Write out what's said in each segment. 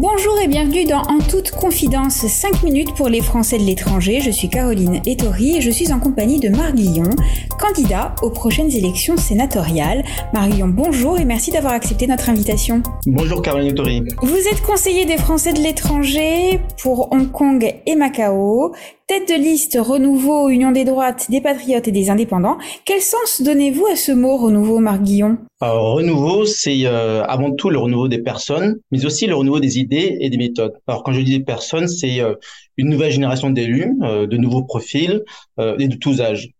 Bonjour et bienvenue dans En toute confidence, 5 minutes pour les Français de l'étranger. Je suis Caroline Ettori et je suis en compagnie de Marc Guillon, candidat aux prochaines élections sénatoriales. Marc Guillon, bonjour et merci d'avoir accepté notre invitation. Bonjour Caroline Ettori. Vous êtes conseiller des Français de l'étranger pour Hong Kong et Macao. Tête de liste Renouveau, Union des droites, des patriotes et des indépendants. Quel sens donnez-vous à ce mot renouveau, Marc Guillon? Alors, Renouveau, c'est euh, avant tout le renouveau des personnes, mais aussi le renouveau des idées et des méthodes. Alors quand je dis des personnes, c'est euh, une nouvelle génération d'élus, euh, de nouveaux profils et de tous âges.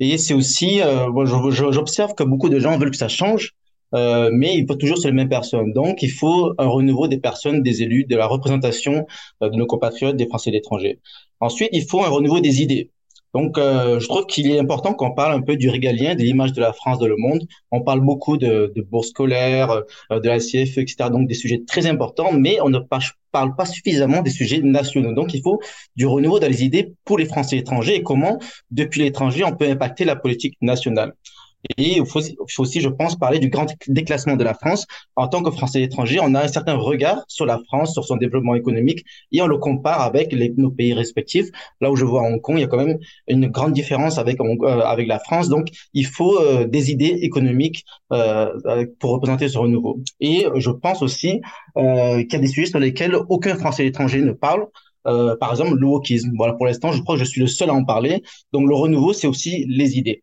Et c'est aussi, j'observe que beaucoup de gens veulent que ça change, euh, mais il faut toujours sur les mêmes personnes. Donc, il faut un renouveau des personnes, des élus, de la représentation de nos compatriotes, des Français de. Ensuite, il faut un renouveau des idées. Donc, euh, je trouve qu'il est important qu'on parle un peu du régalien, de l'image de la France dans le monde. On parle beaucoup de, de bourses scolaires, euh, de la CFE, etc. Donc, des sujets très importants, mais on ne parle pas suffisamment des sujets nationaux. Donc, il faut du renouveau dans les idées pour les Français étrangers et comment, depuis l'étranger, on peut impacter la politique nationale. Et il faut, aussi, je pense, parler du grand déclassement de la France. En tant que Français étranger, on a un certain regard sur la France, sur son développement économique, et on le compare avec nos pays respectifs. Là où je vois Hong Kong, il y a quand même une grande différence avec, euh, avec la France. Donc, il faut euh, des idées économiques euh, pour représenter ce renouveau. Et je pense aussi euh, qu'il y a des sujets sur lesquels aucun Français étranger ne parle. Euh, par exemple, le wokisme. Voilà, pour l'instant, je crois que je suis le seul à en parler. Donc, le renouveau, c'est aussi les idées.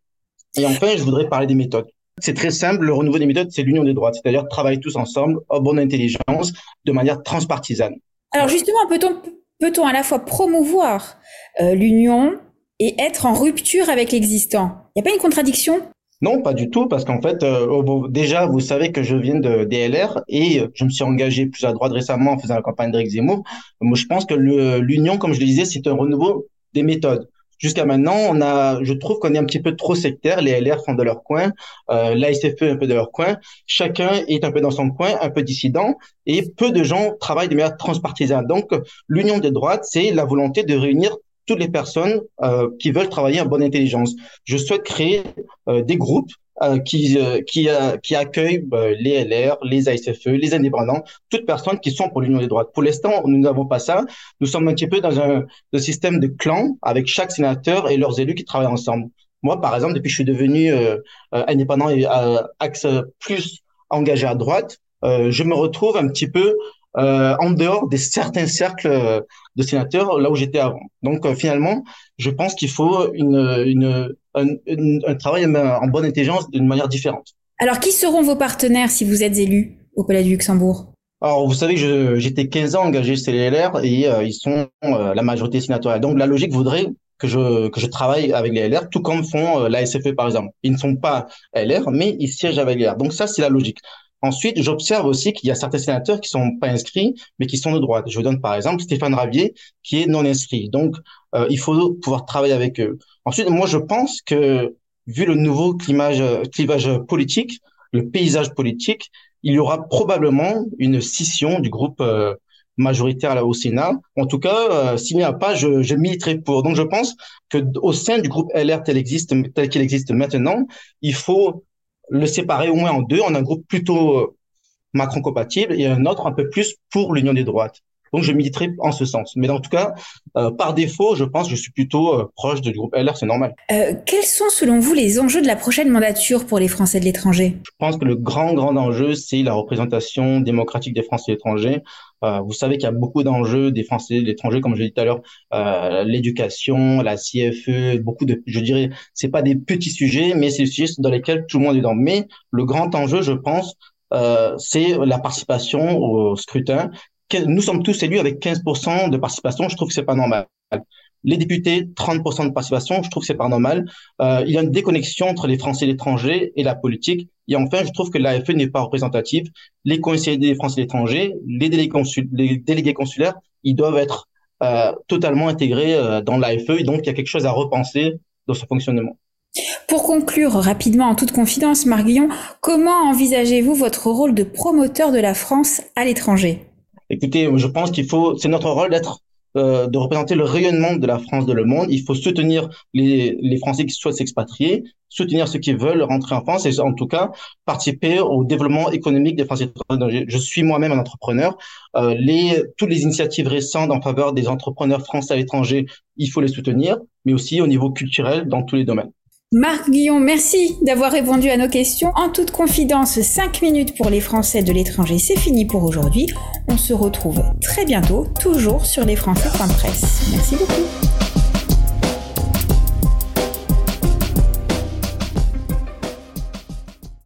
Et enfin, je voudrais parler des méthodes. C'est très simple, le renouveau des méthodes, c'est l'union des droits, c'est-à-dire travailler tous ensemble, en bonne intelligence, de manière transpartisane. Alors justement, peut-on peut-on à la fois promouvoir euh, l'union et être en rupture avec l'existant? Il n'y a pas une contradiction? Non, pas du tout, parce qu'en fait, euh, déjà, vous savez que je viens de DLR et je me suis engagé plus à droite récemment en faisant la campagne d'Éric Zemmour. Moi, je pense que l'union, comme je le disais, c'est un renouveau des méthodes. Jusqu'à maintenant, on a, je trouve qu'on est un petit peu trop sectaire. Les LR font de leur coin, euh, l'ASFE un peu de leur coin. Chacun est un peu dans son coin, un peu dissident, et peu de gens travaillent de manière transpartisane. Donc, l'union des droites, c'est la volonté de réunir toutes les personnes euh, qui veulent travailler en bonne intelligence. Je souhaite créer euh, des groupes euh, qui, euh, qui, euh, qui accueille bah, les LR, les ASFE, les indépendants, toutes personnes qui sont pour l'union des droites. Pour l'instant, nous n'avons pas ça. Nous sommes un petit peu dans un, un, système de clan avec chaque sénateur et leurs élus qui travaillent ensemble. Moi, par exemple, depuis que je suis devenu indépendant et axe plus engagé à droite, je me retrouve un petit peu euh, en dehors des certains cercles de sénateurs là où j'étais avant. Donc euh, finalement, je pense qu'il faut une, une, un, un, travail en bonne intelligence d'une manière différente. Alors qui seront vos partenaires si vous êtes élu au Palais du Luxembourg? Alors, vous savez, j'étais 15 ans engagé chez les LR et euh, ils sont la majorité sénatoriale. Donc, la logique voudrait que je, que je travaille avec les LR, tout comme font la SFE, par exemple. Ils ne sont pas LR, mais ils siègent avec les LR. Donc, ça, c'est la logique. Ensuite, j'observe aussi qu'il y a certains sénateurs qui sont pas inscrits, mais qui sont de droite. Je vous donne par exemple Stéphane Ravier, qui est non inscrit. Donc, euh, il faut pouvoir travailler avec eux. Ensuite, moi, je pense que vu le nouveau clivage, clivage politique, le paysage politique, il y aura probablement une scission du groupe euh, majoritaire là au Sénat. En tout cas, euh, s'il n'y a pas, je, je militerai pour. Donc, je pense que au sein du groupe LR tel existe, tel qu'il existe maintenant, il faut le séparer au moins en deux. A un groupe plutôt euh, Macron-compatible et un autre un peu plus pour l'union des droites. Donc je militerai en ce sens. Mais en tout cas, euh, par défaut, je pense que je suis plutôt euh, proche du groupe LR, c'est normal. Euh, quels sont selon vous les enjeux de la prochaine mandature pour les Français de l'étranger? Je pense que le grand, grand enjeu, c'est la représentation démocratique des Français de l'étranger. Euh, vous savez qu'il y a beaucoup d'enjeux des Français de l'étranger, comme je l'ai dit tout à l'heure, euh, l'éducation, la CFE, beaucoup de, je dirais, c'est pas des petits sujets, mais c'est des sujets dans lesquels tout le monde est dedans. Mais le grand enjeu, je pense, euh, c'est la participation au scrutin nous sommes tous élus avec 15% de participation. Je trouve que c'est pas normal. Les députés, 30% de participation. Je trouve que c'est pas normal. Euh, il y a une déconnexion entre les Français et l'étranger et la politique. Et enfin, je trouve que l'AFE n'est pas représentative. Les conseillers des Français et l'étranger, les délégués, consulaires, ils doivent être euh, totalement intégrés euh, dans l'AFE. Et donc, il y a quelque chose à repenser dans ce fonctionnement. Pour conclure rapidement en toute confidence, Marguillon, comment envisagez-vous votre rôle de promoteur de la France à l'étranger? Écoutez, je pense qu'il faut, c'est notre rôle d'être euh, de représenter le rayonnement de la France dans le monde. Il faut soutenir les, Français qui souhaitent s'expatrier, soutenir ceux qui veulent rentrer en France et en tout cas participer au développement économique des Français étrangers. Je suis moi-même un entrepreneur. Euh, toutes les initiatives récentes en faveur des entrepreneurs français à l'étranger, il faut les soutenir, mais aussi au niveau culturel dans tous les domaines. Marc Guillon, merci d'avoir répondu à nos questions. En toute confidence, 5 minutes pour les Français de l'étranger, c'est fini pour aujourd'hui. On se retrouve très bientôt, toujours sur lesfrançais.presse. Merci beaucoup.